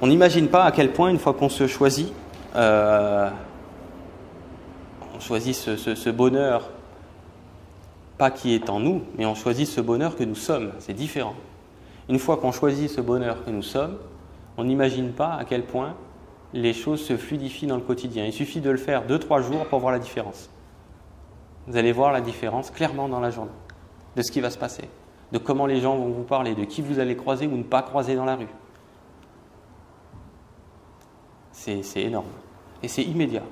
on n'imagine pas à quel point, une fois qu'on se choisit, euh, on choisit ce, ce, bonheur, pas qui est en nous, mais on choisit ce bonheur que nous sommes. C'est différent. Une fois qu'on choisit ce bonheur que nous sommes, on n'imagine pas à quel point les choses se fluidifient dans le quotidien. Il suffit de le faire deux, trois jours pour voir la différence. Vous allez voir la différence clairement dans la journée, de ce qui va se passer, de comment les gens vont vous parler, de qui vous allez croiser ou ne pas croiser dans la rue. C'est énorme. Et c'est immédiat.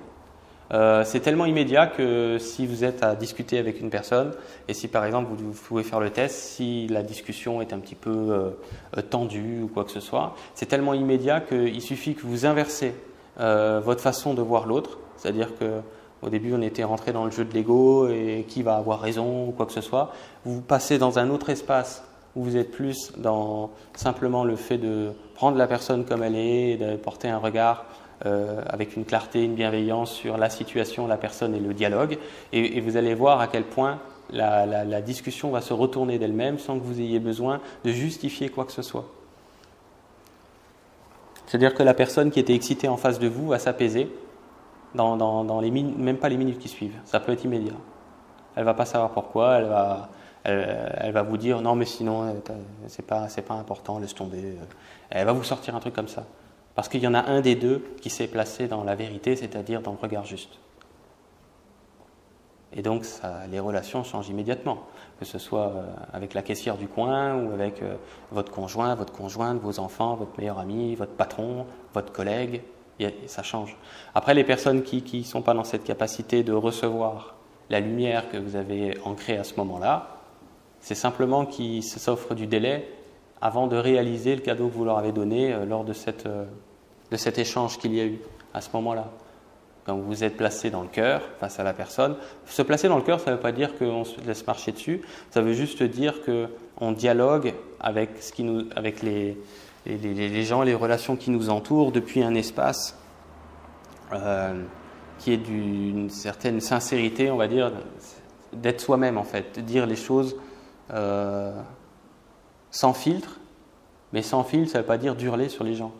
Euh, c'est tellement immédiat que si vous êtes à discuter avec une personne, et si par exemple vous, pouvez faire le test, si la discussion est un petit peu euh, tendue ou quoi que ce soit, c'est tellement immédiat qu'il suffit que vous inversez euh, votre façon de voir l'autre, c'est-à-dire que au début on était rentré dans le jeu de l'ego et qui va avoir raison ou quoi que ce soit, vous passez dans un autre espace où vous êtes plus dans simplement le fait de prendre la personne comme elle est, de porter un regard euh, avec une clarté, une bienveillance sur la situation, la personne et le dialogue. Et, vous allez voir à quel point la, discussion va se retourner d'elle-même sans que vous ayez besoin de justifier quoi que ce soit. C'est-à-dire que la personne qui était excitée en face de vous va s'apaiser dans, les même pas les minutes qui suivent. Ça peut être immédiat. Elle va pas savoir pourquoi, elle va, elle, va vous dire non mais sinon euh, c'est pas c'est pas important, laisse tomber. Elle va vous sortir un truc comme ça. Parce qu'il y en a un des deux qui s'est placé dans la vérité, c'est-à-dire dans le regard juste. Et donc les relations changent immédiatement, que ce soit euh, avec la caissière du coin ou avec euh, votre conjoint, votre conjointe, vos enfants, votre meilleur ami, votre patron, votre collègue, ça change. Après, les personnes qui ne sont pas dans cette capacité de recevoir la lumière que vous avez ancrée à ce moment-là, c'est simplement qu'ils s'offrent du délai avant de réaliser le cadeau que vous leur avez donné euh, lors de cette de cet échange qu'il y a eu à ce moment-là. Quand vous êtes placé dans le cœur face à la personne, se placer dans le cœur, ça ne veut pas dire qu'on se laisse marcher dessus, ça veut juste dire qu'on dialogue avec, ce qui nous, avec les, les, les, gens, les relations qui nous entourent depuis un espace euh, qui est d'une certaine sincérité, on va dire, d'être soi-même en fait, de dire les choses euh, sans filtre, mais sans filtre, ça ne veut pas dire d'hurler sur les gens.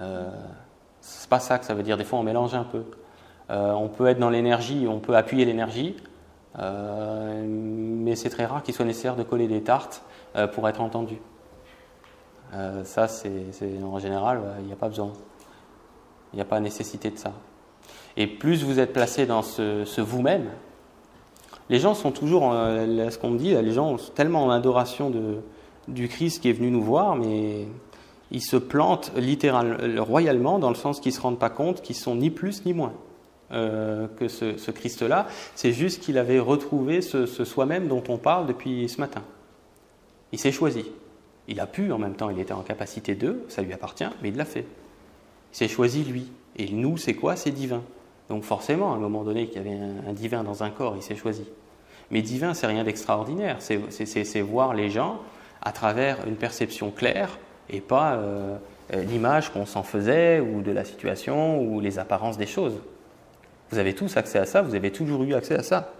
Euh, c'est pas ça que ça veut dire. Des fois, on mélange un peu. Euh, on peut être dans l'énergie, on peut appuyer l'énergie, euh, mais c'est très rare qu'il soit nécessaire de coller des tartes pour être entendu. ça, c'est en général, il n'y a pas besoin. Il n'y a pas nécessité de ça. Et plus vous êtes placé dans ce, ce vous-même, les gens sont toujours, ce qu'on me dit, les gens sont tellement en adoration du Christ qui est venu nous voir, mais ils se plantent littéralement, royalement, dans le sens qu'ils ne se rendent pas compte qu'ils sont ni plus ni moins euh, que ce, Christ-là. C'est juste qu'il avait retrouvé ce, soi-même dont on parle depuis ce matin. Il s'est choisi. Il a pu, en même temps, il était en capacité de, ça lui appartient, mais il l'a fait. Il s'est choisi lui. Et nous, c'est quoi? C'est divin. Donc forcément, à un moment donné, qu'il y avait un, divin dans un corps, il s'est choisi. Mais divin, c'est rien d'extraordinaire. C'est voir les gens à travers une perception claire et pas euh, euh, l'image qu'on s'en faisait ou de la situation ou les apparences des choses. Vous avez tous accès à ça, vous avez toujours eu accès à ça.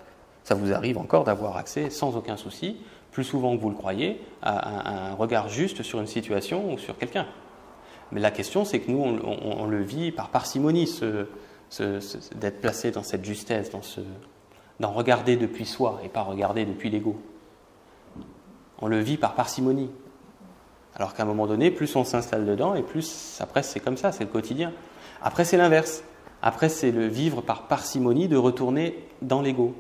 Ça vous arrive encore d'avoir accès sans aucun souci, plus souvent que vous le croyez, à un, regard juste sur une situation ou sur quelqu'un. Mais la question, c'est que nous, on, le vit par parcimonie, d'être placé dans cette justesse, dans d'en regarder depuis soi et pas regarder depuis l'ego. On le vit par parcimonie. Alors qu'à un moment donné, plus on s'installe dedans et plus après c'est comme ça, c'est le quotidien. Après c'est l'inverse. Après c'est le vivre par parcimonie de retourner dans l'ego.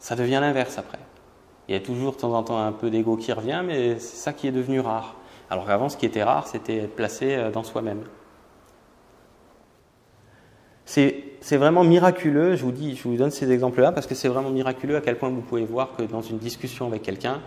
Ça devient l'inverse après. Il y a toujours de temps en temps un peu d'ego qui revient, mais c'est ça qui est devenu rare. Alors qu'avant, ce qui était rare, c'était être placé euh, dans soi-même. C'est vraiment miraculeux, je vous, dis, je vous donne ces exemples-là parce que c'est vraiment miraculeux à quel point vous pouvez voir que dans une discussion avec quelqu'un,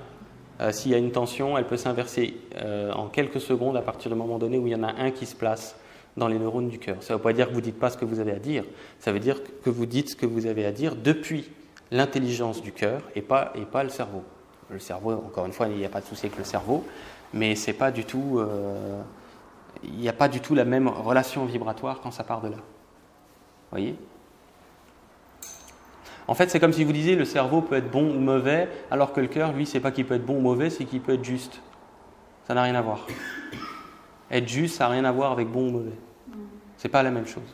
euh, s'il y a une tension, elle peut s'inverser euh, en quelques secondes à partir du moment donné où il y en a un qui se place dans les neurones du cœur. Ça ne veut pas dire que vous ne dites pas ce que vous avez à dire, ça veut dire que vous dites ce que vous avez à dire depuis l'intelligence du cœur et pas, le cerveau. Le cerveau, encore une fois, il n'y a pas de souci avec le cerveau, mais c'est pas du tout, euh, il n'y a pas du tout la même relation vibratoire quand ça part de là. Voyez en fait, c'est comme si vous disiez le cerveau peut être bon ou mauvais, alors que le cœur, lui, c'est pas qu'il peut être bon ou mauvais, c'est qu'il peut être juste. Ça n'a rien à voir. Être juste, ça n'a rien à voir avec bon ou mauvais. C'est pas la même chose.